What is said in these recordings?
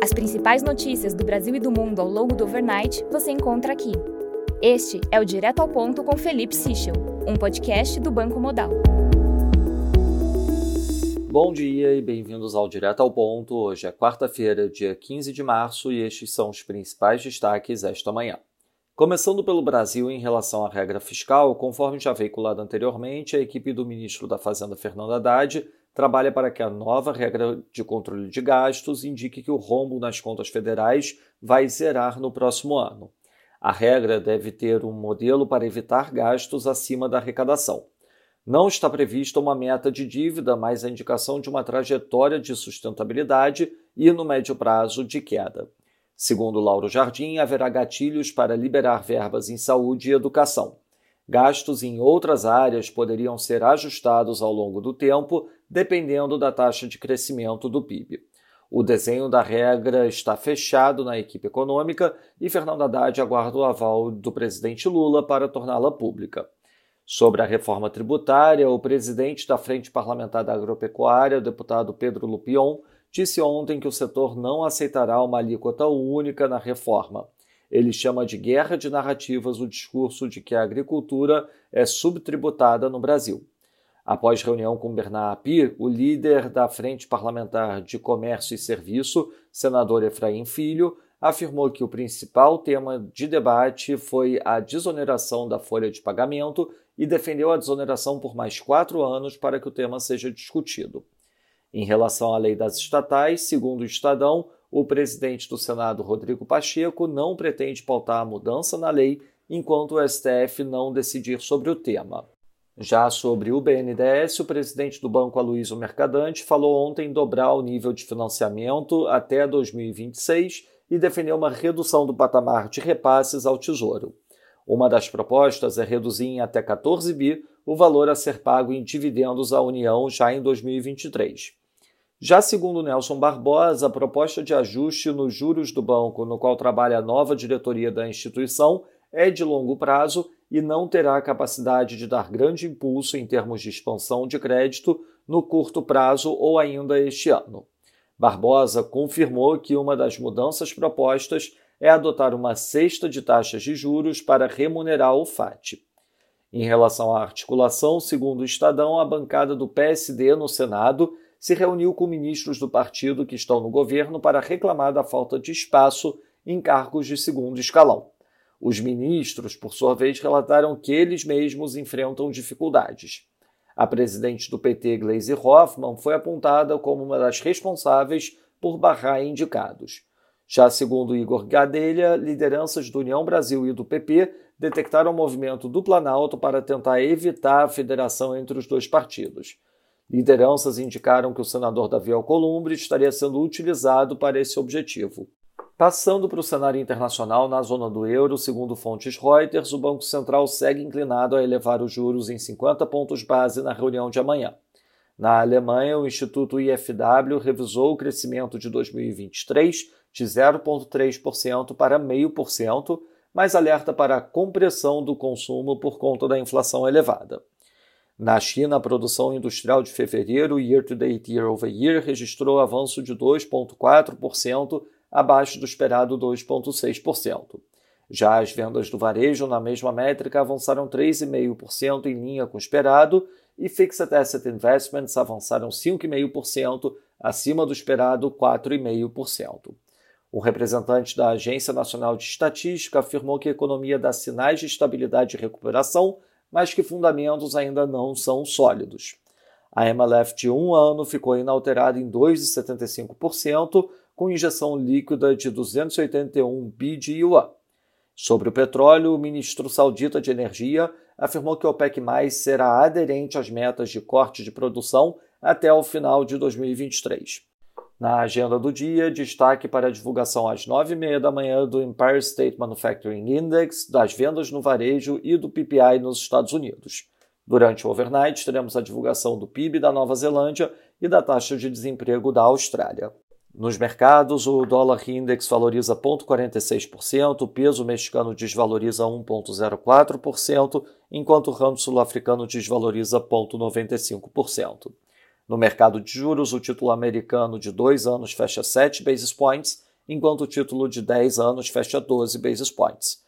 As principais notícias do Brasil e do mundo ao longo do overnight você encontra aqui. Este é o Direto ao Ponto com Felipe Sichel, um podcast do Banco Modal. Bom dia e bem-vindos ao Direto ao Ponto. Hoje é quarta-feira, dia 15 de março, e estes são os principais destaques esta manhã. Começando pelo Brasil em relação à regra fiscal, conforme já veiculado anteriormente, a equipe do ministro da Fazenda Fernando Haddad trabalha para que a nova regra de controle de gastos indique que o rombo nas contas federais vai zerar no próximo ano. A regra deve ter um modelo para evitar gastos acima da arrecadação. Não está prevista uma meta de dívida, mas a indicação de uma trajetória de sustentabilidade e, no médio prazo, de queda. Segundo Lauro Jardim, haverá gatilhos para liberar verbas em saúde e educação. Gastos em outras áreas poderiam ser ajustados ao longo do tempo, dependendo da taxa de crescimento do PIB. O desenho da regra está fechado na equipe econômica e Fernando Haddad aguarda o aval do presidente Lula para torná-la pública. Sobre a reforma tributária, o presidente da Frente Parlamentar da Agropecuária, deputado Pedro Lupion, disse ontem que o setor não aceitará uma alíquota única na reforma. Ele chama de guerra de narrativas o discurso de que a agricultura é subtributada no Brasil. Após reunião com Bernard Apir, o líder da Frente Parlamentar de Comércio e Serviço, senador Efraim Filho, afirmou que o principal tema de debate foi a desoneração da folha de pagamento e defendeu a desoneração por mais quatro anos para que o tema seja discutido. Em relação à lei das estatais, segundo o Estadão, o presidente do Senado, Rodrigo Pacheco, não pretende pautar a mudança na lei enquanto o STF não decidir sobre o tema. Já sobre o BNDES, o presidente do banco Aloysio Mercadante falou ontem em dobrar o nível de financiamento até 2026 e defendeu uma redução do patamar de repasses ao Tesouro. Uma das propostas é reduzir em até 14 bi o valor a ser pago em dividendos à União já em 2023. Já segundo Nelson Barbosa, a proposta de ajuste nos juros do banco, no qual trabalha a nova diretoria da instituição, é de longo prazo e não terá capacidade de dar grande impulso em termos de expansão de crédito no curto prazo ou ainda este ano. Barbosa confirmou que uma das mudanças propostas é adotar uma cesta de taxas de juros para remunerar o FAT. Em relação à articulação, segundo o Estadão, a bancada do PSD no Senado se reuniu com ministros do partido que estão no governo para reclamar da falta de espaço em cargos de segundo escalão. Os ministros, por sua vez, relataram que eles mesmos enfrentam dificuldades. A presidente do PT, Gleisi Hoffmann, foi apontada como uma das responsáveis por barrar indicados. Já segundo Igor Gadelha, lideranças do União Brasil e do PP detectaram o movimento do Planalto para tentar evitar a federação entre os dois partidos. Lideranças indicaram que o senador Davi Alcolumbre estaria sendo utilizado para esse objetivo. Passando para o cenário internacional, na zona do euro, segundo fontes Reuters, o Banco Central segue inclinado a elevar os juros em 50 pontos base na reunião de amanhã. Na Alemanha, o Instituto IFW revisou o crescimento de 2023 de 0,3% para 0,5%, mas alerta para a compressão do consumo por conta da inflação elevada. Na China, a produção industrial de fevereiro, year-to-date year-over-year, registrou avanço de 2,4%, abaixo do esperado 2,6%. Já as vendas do varejo, na mesma métrica, avançaram 3,5% em linha com o esperado e Fixed Asset Investments avançaram 5,5%, acima do esperado 4,5%. O representante da Agência Nacional de Estatística afirmou que a economia dá sinais de estabilidade e recuperação, mas que fundamentos ainda não são sólidos. A MLF de um ano ficou inalterada em 2,75%, com injeção líquida de 281 bi de yuan. Sobre o petróleo, o ministro saudita de Energia afirmou que o OPEC+, será aderente às metas de corte de produção até o final de 2023. Na agenda do dia, destaque para a divulgação às 9h30 da manhã do Empire State Manufacturing Index, das vendas no varejo e do PPI nos Estados Unidos. Durante o overnight, teremos a divulgação do PIB da Nova Zelândia e da taxa de desemprego da Austrália. Nos mercados, o dólar index valoriza 0,46%, o peso mexicano desvaloriza 1,04%, enquanto o ramo sul-africano desvaloriza 0,95%. No mercado de juros, o título americano de dois anos fecha 7 basis points enquanto o título de 10 anos fecha 12 basis points.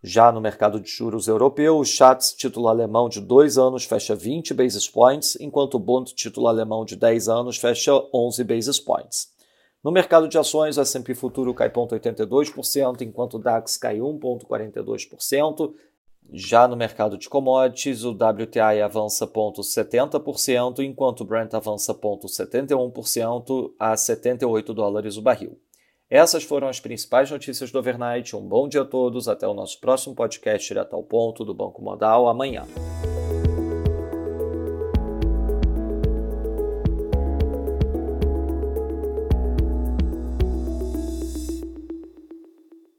Já no mercado de juros europeu, o Schatz título alemão de 2 anos fecha 20 basis points, enquanto o Bund título alemão de 10 anos fecha 11 basis points. No mercado de ações, o S&P Futuro cai 0,82%, enquanto o DAX cai 1,42%. Já no mercado de commodities, o WTI avança 0,70%, enquanto o Brent avança 0,71% a 78 dólares o barril. Essas foram as principais notícias do overnight. Um bom dia a todos. Até o nosso próximo podcast direto ao ponto do Banco Modal amanhã.